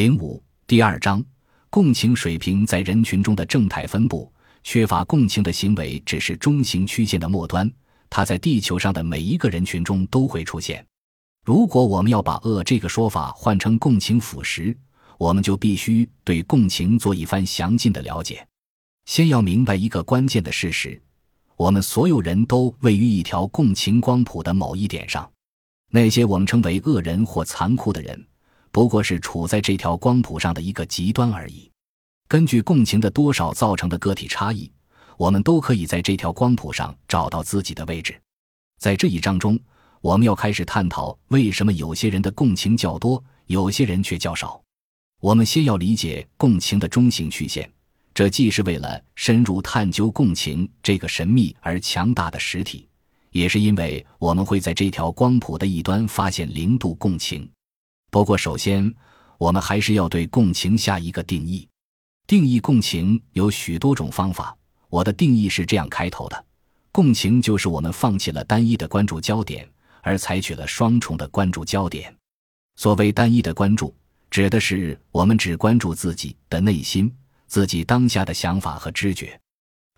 零五第二章，共情水平在人群中的正态分布。缺乏共情的行为只是中型曲线的末端，它在地球上的每一个人群中都会出现。如果我们要把“恶”这个说法换成共情腐蚀，我们就必须对共情做一番详尽的了解。先要明白一个关键的事实：我们所有人都位于一条共情光谱的某一点上。那些我们称为恶人或残酷的人，不过是处在这条光谱上的一个极端而已。根据共情的多少造成的个体差异，我们都可以在这条光谱上找到自己的位置。在这一章中，我们要开始探讨为什么有些人的共情较多，有些人却较少。我们先要理解共情的中型曲线，这既是为了深入探究共情这个神秘而强大的实体，也是因为我们会在这条光谱的一端发现零度共情。不过，首先我们还是要对共情下一个定义。定义共情有许多种方法，我的定义是这样开头的：共情就是我们放弃了单一的关注焦点，而采取了双重的关注焦点。所谓单一的关注，指的是我们只关注自己的内心、自己当下的想法和知觉；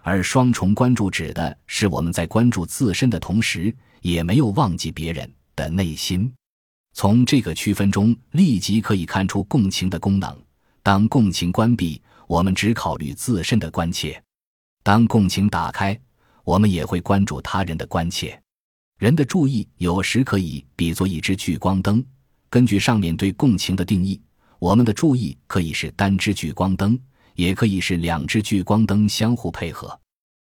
而双重关注指的是我们在关注自身的同时，也没有忘记别人的内心。从这个区分中，立即可以看出共情的功能。当共情关闭。我们只考虑自身的关切，当共情打开，我们也会关注他人的关切。人的注意有时可以比作一支聚光灯。根据上面对共情的定义，我们的注意可以是单支聚光灯，也可以是两支聚光灯相互配合。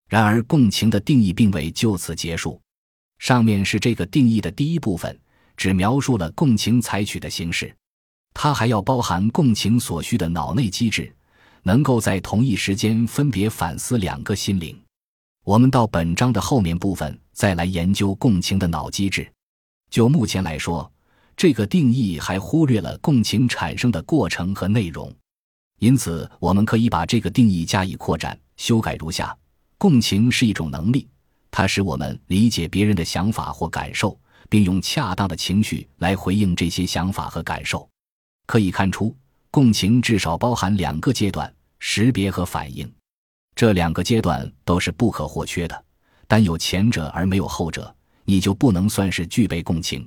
然而，共情的定义并未就此结束。上面是这个定义的第一部分，只描述了共情采取的形式，它还要包含共情所需的脑内机制。能够在同一时间分别反思两个心灵。我们到本章的后面部分再来研究共情的脑机制。就目前来说，这个定义还忽略了共情产生的过程和内容，因此我们可以把这个定义加以扩展、修改如下：共情是一种能力，它使我们理解别人的想法或感受，并用恰当的情绪来回应这些想法和感受。可以看出。共情至少包含两个阶段：识别和反应。这两个阶段都是不可或缺的。但有前者而没有后者，你就不能算是具备共情。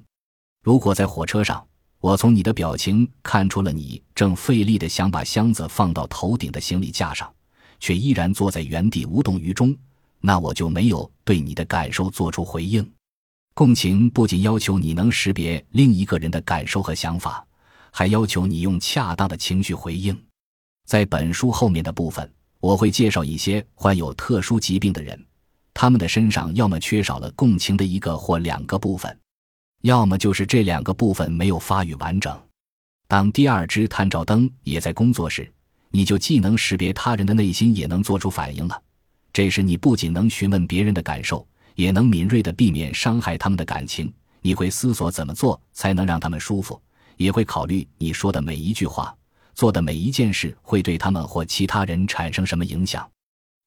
如果在火车上，我从你的表情看出了你正费力的想把箱子放到头顶的行李架上，却依然坐在原地无动于衷，那我就没有对你的感受做出回应。共情不仅要求你能识别另一个人的感受和想法。还要求你用恰当的情绪回应。在本书后面的部分，我会介绍一些患有特殊疾病的人，他们的身上要么缺少了共情的一个或两个部分，要么就是这两个部分没有发育完整。当第二支探照灯也在工作时，你就既能识别他人的内心，也能做出反应了。这时，你不仅能询问别人的感受，也能敏锐地避免伤害他们的感情。你会思索怎么做才能让他们舒服。也会考虑你说的每一句话、做的每一件事会对他们或其他人产生什么影响。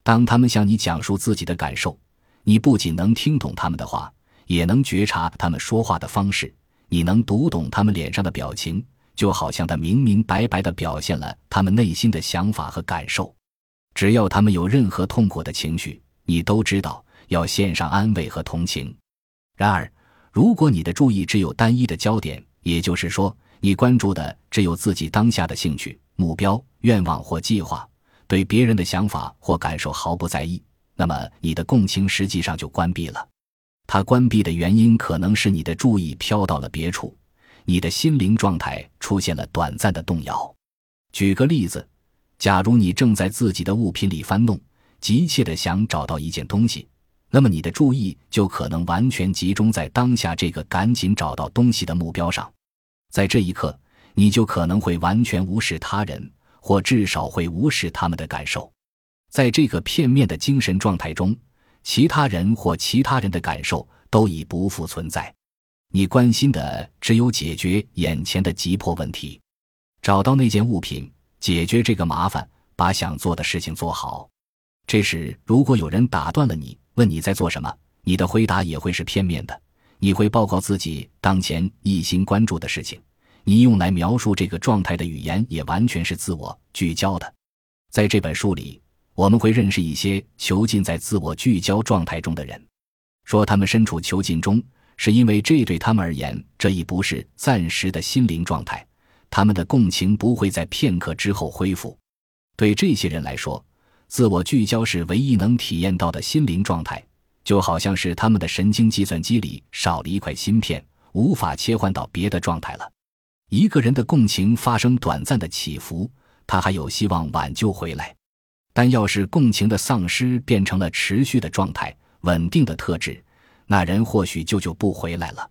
当他们向你讲述自己的感受，你不仅能听懂他们的话，也能觉察他们说话的方式。你能读懂他们脸上的表情，就好像他明明白白地表现了他们内心的想法和感受。只要他们有任何痛苦的情绪，你都知道要献上安慰和同情。然而，如果你的注意只有单一的焦点，也就是说，你关注的只有自己当下的兴趣、目标、愿望或计划，对别人的想法或感受毫不在意。那么，你的共情实际上就关闭了。它关闭的原因可能是你的注意飘到了别处，你的心灵状态出现了短暂的动摇。举个例子，假如你正在自己的物品里翻弄，急切地想找到一件东西，那么你的注意就可能完全集中在当下这个赶紧找到东西的目标上。在这一刻，你就可能会完全无视他人，或至少会无视他们的感受。在这个片面的精神状态中，其他人或其他人的感受都已不复存在。你关心的只有解决眼前的急迫问题，找到那件物品，解决这个麻烦，把想做的事情做好。这时，如果有人打断了你，问你在做什么，你的回答也会是片面的。你会报告自己当前一心关注的事情，你用来描述这个状态的语言也完全是自我聚焦的。在这本书里，我们会认识一些囚禁在自我聚焦状态中的人，说他们身处囚禁中，是因为这对他们而言，这已不是暂时的心灵状态，他们的共情不会在片刻之后恢复。对这些人来说，自我聚焦是唯一能体验到的心灵状态，就好像是他们的神经计算机里少了一块芯片，无法切换到别的状态了。一个人的共情发生短暂的起伏。他还有希望挽救回来，但要是共情的丧失变成了持续的状态、稳定的特质，那人或许就就不回来了。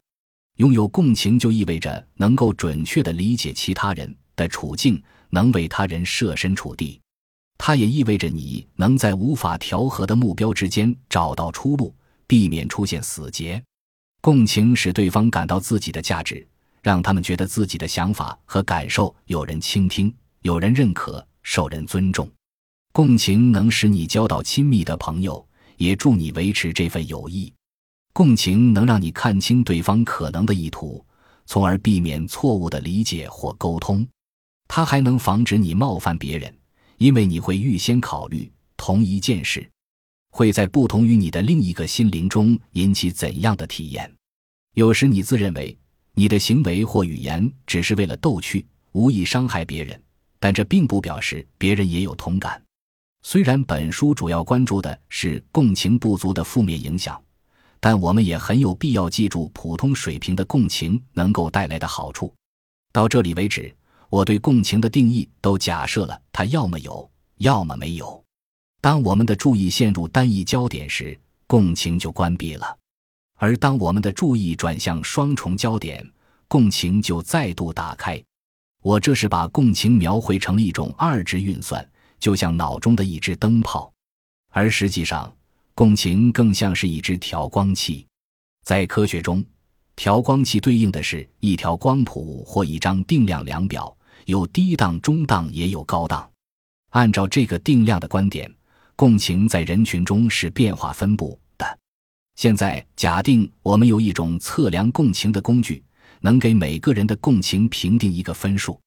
拥有共情就意味着能够准确地理解其他人的处境，能为他人设身处地。它也意味着你能在无法调和的目标之间找到出路，避免出现死结。共情使对方感到自己的价值，让他们觉得自己的想法和感受有人倾听。有人认可，受人尊重，共情能使你交到亲密的朋友，也助你维持这份友谊。共情能让你看清对方可能的意图，从而避免错误的理解或沟通。它还能防止你冒犯别人，因为你会预先考虑同一件事会在不同于你的另一个心灵中引起怎样的体验。有时你自认为你的行为或语言只是为了逗趣，无意伤害别人。但这并不表示别人也有同感。虽然本书主要关注的是共情不足的负面影响，但我们也很有必要记住普通水平的共情能够带来的好处。到这里为止，我对共情的定义都假设了它要么有，要么没有。当我们的注意陷入单一焦点时，共情就关闭了；而当我们的注意转向双重焦点，共情就再度打开。我这是把共情描绘成了一种二值运算，就像脑中的一只灯泡，而实际上，共情更像是一只调光器。在科学中，调光器对应的是一条光谱或一张定量量表，有低档、中档，也有高档。按照这个定量的观点，共情在人群中是变化分布的。现在，假定我们有一种测量共情的工具。能给每个人的共情评定一个分数，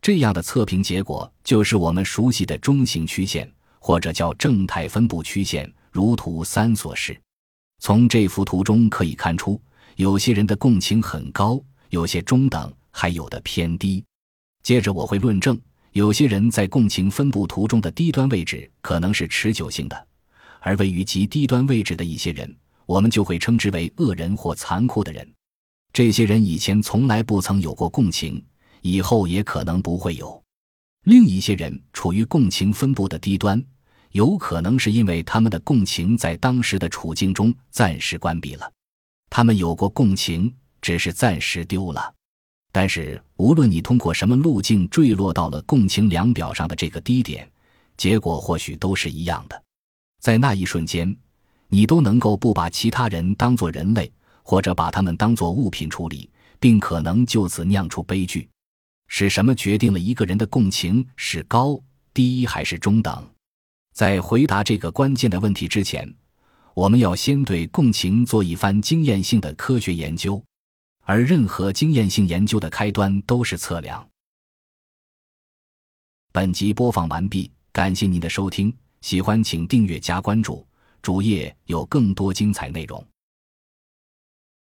这样的测评结果就是我们熟悉的中型曲线，或者叫正态分布曲线，如图三所示。从这幅图中可以看出，有些人的共情很高，有些中等，还有的偏低。接着我会论证，有些人在共情分布图中的低端位置可能是持久性的，而位于极低端位置的一些人，我们就会称之为恶人或残酷的人。这些人以前从来不曾有过共情，以后也可能不会有。另一些人处于共情分布的低端，有可能是因为他们的共情在当时的处境中暂时关闭了。他们有过共情，只是暂时丢了。但是，无论你通过什么路径坠落到了共情量表上的这个低点，结果或许都是一样的。在那一瞬间，你都能够不把其他人当作人类。或者把他们当作物品处理，并可能就此酿出悲剧。是什么决定了一个人的共情是高、低还是中等？在回答这个关键的问题之前，我们要先对共情做一番经验性的科学研究。而任何经验性研究的开端都是测量。本集播放完毕，感谢您的收听。喜欢请订阅加关注，主页有更多精彩内容。